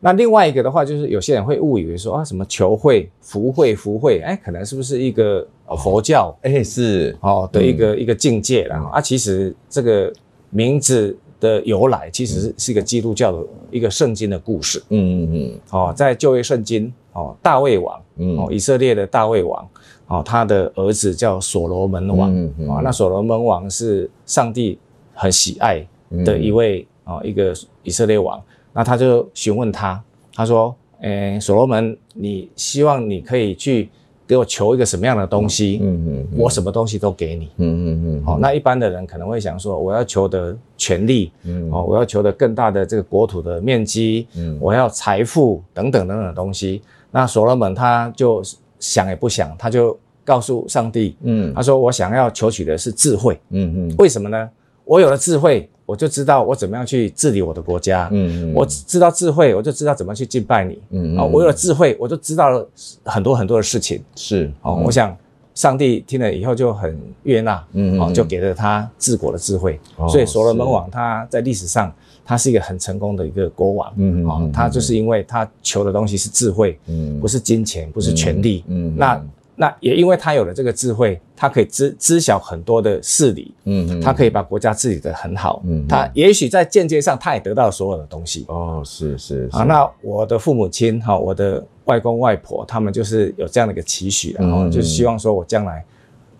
那另外一个的话，就是有些人会误以为说啊，什么求慧、福慧、福慧，哎，可能是不是一个佛教？哎，是哦的一个、嗯、一个境界然后啊，其实这个名字的由来，其实是是一个基督教的一个圣经的故事。嗯嗯嗯。哦，在旧约圣经，哦，大卫王，哦，以色列的大卫王，哦，他的儿子叫所罗门王。嗯嗯。啊，那所罗门王是上帝很喜爱的一位哦，一个以色列王。那他就询问他，他说：“诶，所罗门，你希望你可以去给我求一个什么样的东西？嗯嗯，我什么东西都给你。嗯嗯嗯。好，那一般的人可能会想说，我要求的权利，嗯，哦，我要求的更大的这个国土的面积，嗯，我要财富等等等等的东西。那所罗门他就想也不想，他就告诉上帝，嗯，他说我想要求取的是智慧。嗯嗯，为什么呢？我有了智慧。”我就知道我怎么样去治理我的国家，嗯，嗯，我知道智慧，我就知道怎么去敬拜你，嗯，嗯，啊，我有了智慧，我就知道了很多很多的事情，是，哦，嗯，我想上帝听了以后就很悦纳，嗯，嗯，哦，就给了他治国的智慧，哦，所以所罗门王他在历史上他是一个很成功的一个国王，嗯，嗯，哦，他就是因为他求的东西是智慧，嗯，不是金钱，不是权力，嗯，嗯，那。那也因为他有了这个智慧，他可以知知晓很多的事理，嗯，他可以把国家治理得很好，嗯，他也许在间接上他也得到所有的东西。哦，是是，是。啊。那我的父母亲哈，我的外公外婆，他们就是有这样的一个期许，然后就是希望说我将来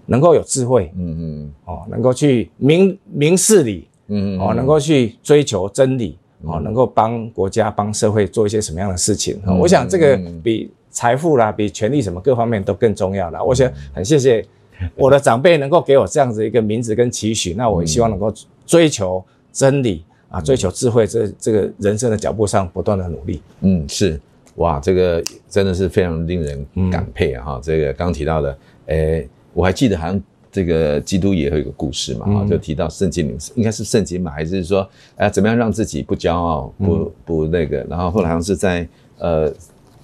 能够有智慧，嗯嗯，哦，能够去明明事理，嗯哦，能够去追求真理，哦，能够帮国家帮社会做一些什么样的事情。我想这个比。财富啦，比权力什么各方面都更重要啦。我想很谢谢我的长辈能够给我这样子一个名字跟期许，那我也希望能够追求真理啊，追求智慧，这这个人生的脚步上不断的努力。嗯，是哇，这个真的是非常令人感佩啊！哈，这个刚提到的，诶，我还记得好像这个基督也有一个故事嘛，哈，就提到圣经里应该是圣经嘛，还是说，哎，怎么样让自己不骄傲，不不那个，然后后来好像是在呃。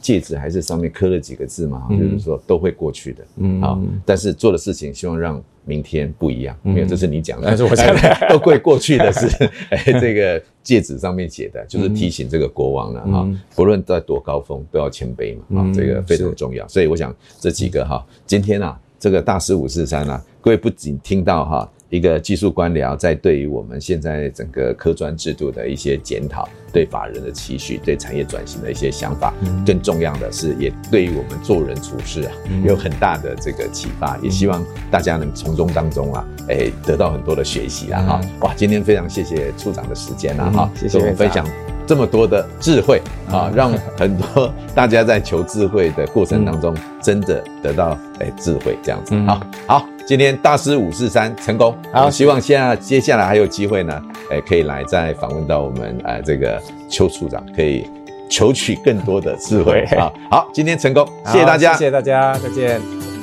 戒指还是上面刻了几个字嘛，就是说都会过去的，嗯，好，但是做的事情希望让明天不一样，没有，这是你讲的，但是我讲的。都会过去的是，哎，这个戒指上面写的，就是提醒这个国王了哈，不论在多高峰都要谦卑嘛，啊，这个非常重要，所以我想这几个哈，今天啊，这个大师五四三啊，各位不仅听到哈。一个技术官僚在对于我们现在整个科专制度的一些检讨，对法人的期许，对产业转型的一些想法，更重要的是，也对于我们做人处事啊，有很大的这个启发。也希望大家能从中当中啊，哎，得到很多的学习啊！哈，哇，今天非常谢谢处长的时间啊！哈，谢谢我们分享这么多的智慧啊，让很多大家在求智慧的过程当中，真的得到哎智慧这样子。好，好。今天大师五四三成功，好，希望现在接下来还有机会呢，诶，可以来再访问到我们呃这个邱处长，可以求取更多的智慧啊。好，今天成功，谢谢大家，谢谢大家，再见。